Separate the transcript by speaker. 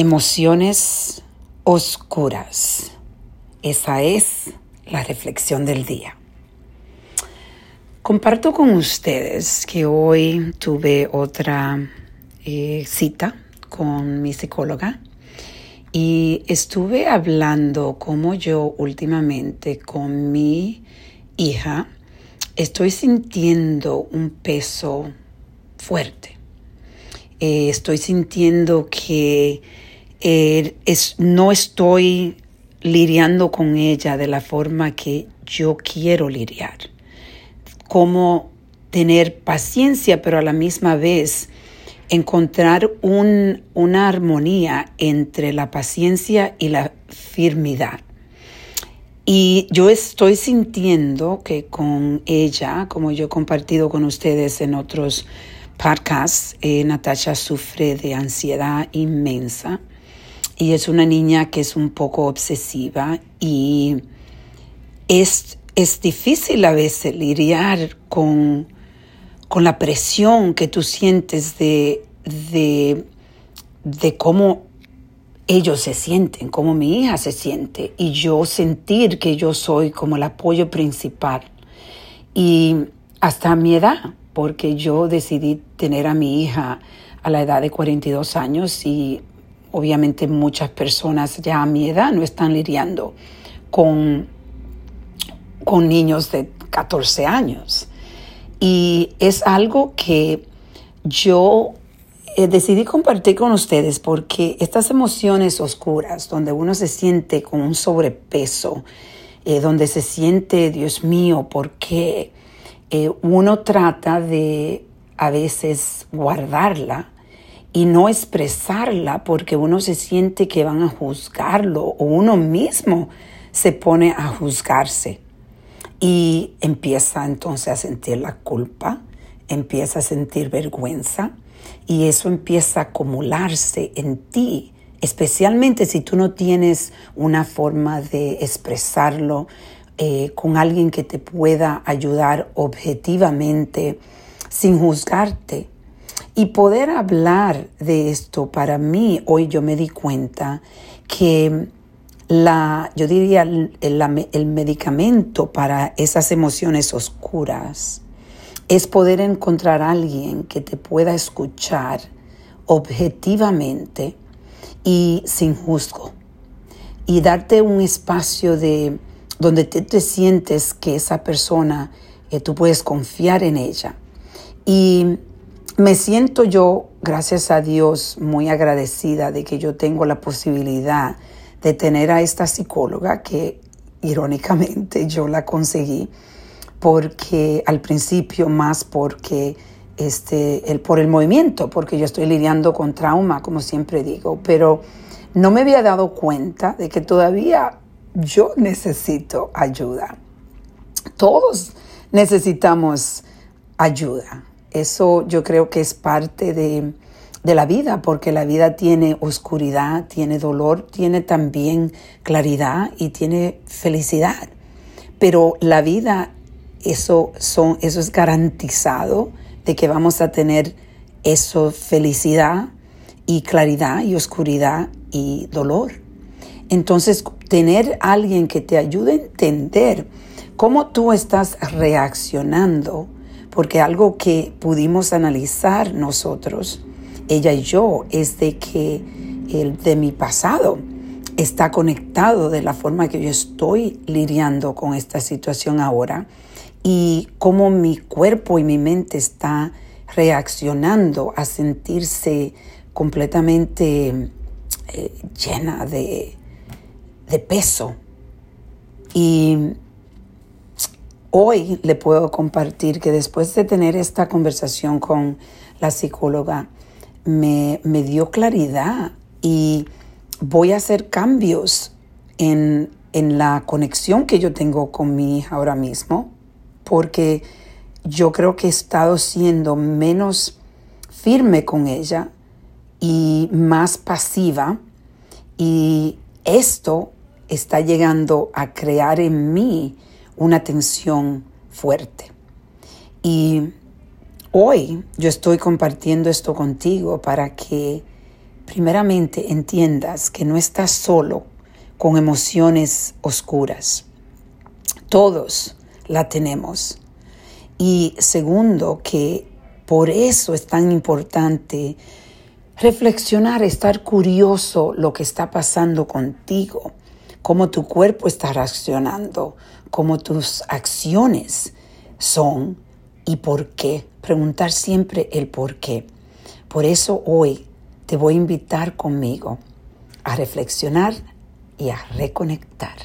Speaker 1: Emociones oscuras. Esa es la reflexión del día. Comparto con ustedes que hoy tuve otra eh, cita con mi psicóloga y estuve hablando como yo últimamente con mi hija estoy sintiendo un peso fuerte. Eh, estoy sintiendo que eh, es, no estoy lidiando con ella de la forma que yo quiero lidiar. Cómo tener paciencia, pero a la misma vez encontrar un, una armonía entre la paciencia y la firmidad. Y yo estoy sintiendo que con ella, como yo he compartido con ustedes en otros podcasts, eh, Natasha sufre de ansiedad inmensa y es una niña que es un poco obsesiva y es, es difícil a veces lidiar con, con la presión que tú sientes de, de, de cómo ellos se sienten, cómo mi hija se siente y yo sentir que yo soy como el apoyo principal. Y hasta mi edad, porque yo decidí tener a mi hija a la edad de 42 años y obviamente muchas personas ya a mi edad no están lidiando con, con niños de 14 años. Y es algo que yo eh, decidí compartir con ustedes porque estas emociones oscuras, donde uno se siente con un sobrepeso, eh, donde se siente, Dios mío, ¿por qué? Eh, uno trata de a veces guardarla y no expresarla porque uno se siente que van a juzgarlo o uno mismo se pone a juzgarse. Y empieza entonces a sentir la culpa, empieza a sentir vergüenza y eso empieza a acumularse en ti, especialmente si tú no tienes una forma de expresarlo eh, con alguien que te pueda ayudar objetivamente sin juzgarte y poder hablar de esto para mí, hoy yo me di cuenta que la, yo diría, el, medicamento para esas emociones oscuras es poder encontrar a alguien que te pueda escuchar objetivamente y sin juzgo. Y darte un espacio de donde te, te sientes que esa persona eh, tú puedes confiar en ella. Y me siento yo, gracias a Dios, muy agradecida de que yo tengo la posibilidad de tener a esta psicóloga que irónicamente yo la conseguí porque al principio más porque este el por el movimiento, porque yo estoy lidiando con trauma, como siempre digo, pero no me había dado cuenta de que todavía yo necesito ayuda. Todos necesitamos ayuda. Eso yo creo que es parte de, la vida, porque la vida tiene oscuridad, tiene dolor, tiene también claridad y tiene felicidad. Pero la vida, eso, son, eso es garantizado de que vamos a tener eso, felicidad y claridad y oscuridad y dolor. Entonces, tener alguien que te ayude a entender cómo tú estás reaccionando porque algo que pudimos analizar nosotros, ella y yo, es de que el de mi pasado está conectado de la forma que yo estoy lidiando con esta situación ahora y cómo mi cuerpo y mi mente está reaccionando a sentirse completamente eh, llena de, de peso. Y Hoy le puedo compartir que después de tener esta conversación con la psicóloga, me, dio claridad y voy a hacer cambios en, en la conexión que yo tengo con mi hija ahora mismo, porque yo creo que he estado siendo menos firme con ella y más pasiva y esto está llegando a crear en mí una tensión fuerte. Y hoy yo estoy compartiendo esto contigo para que primeramente entiendas que no estás solo con emociones oscuras. Todos la tenemos. Y segundo, que por eso es tan importante reflexionar, estar curioso lo que está pasando contigo, cómo tu cuerpo está reaccionando, cómo tus acciones son y por qué. Preguntar siempre el por qué. Por eso hoy te voy a invitar conmigo a reflexionar y a reconectar.